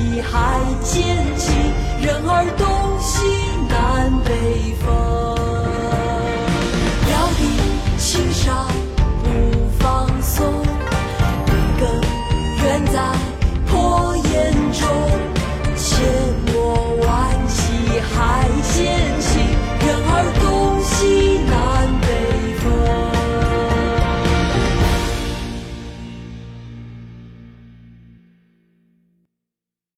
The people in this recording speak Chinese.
万骑还渐进，任尔东西南北风。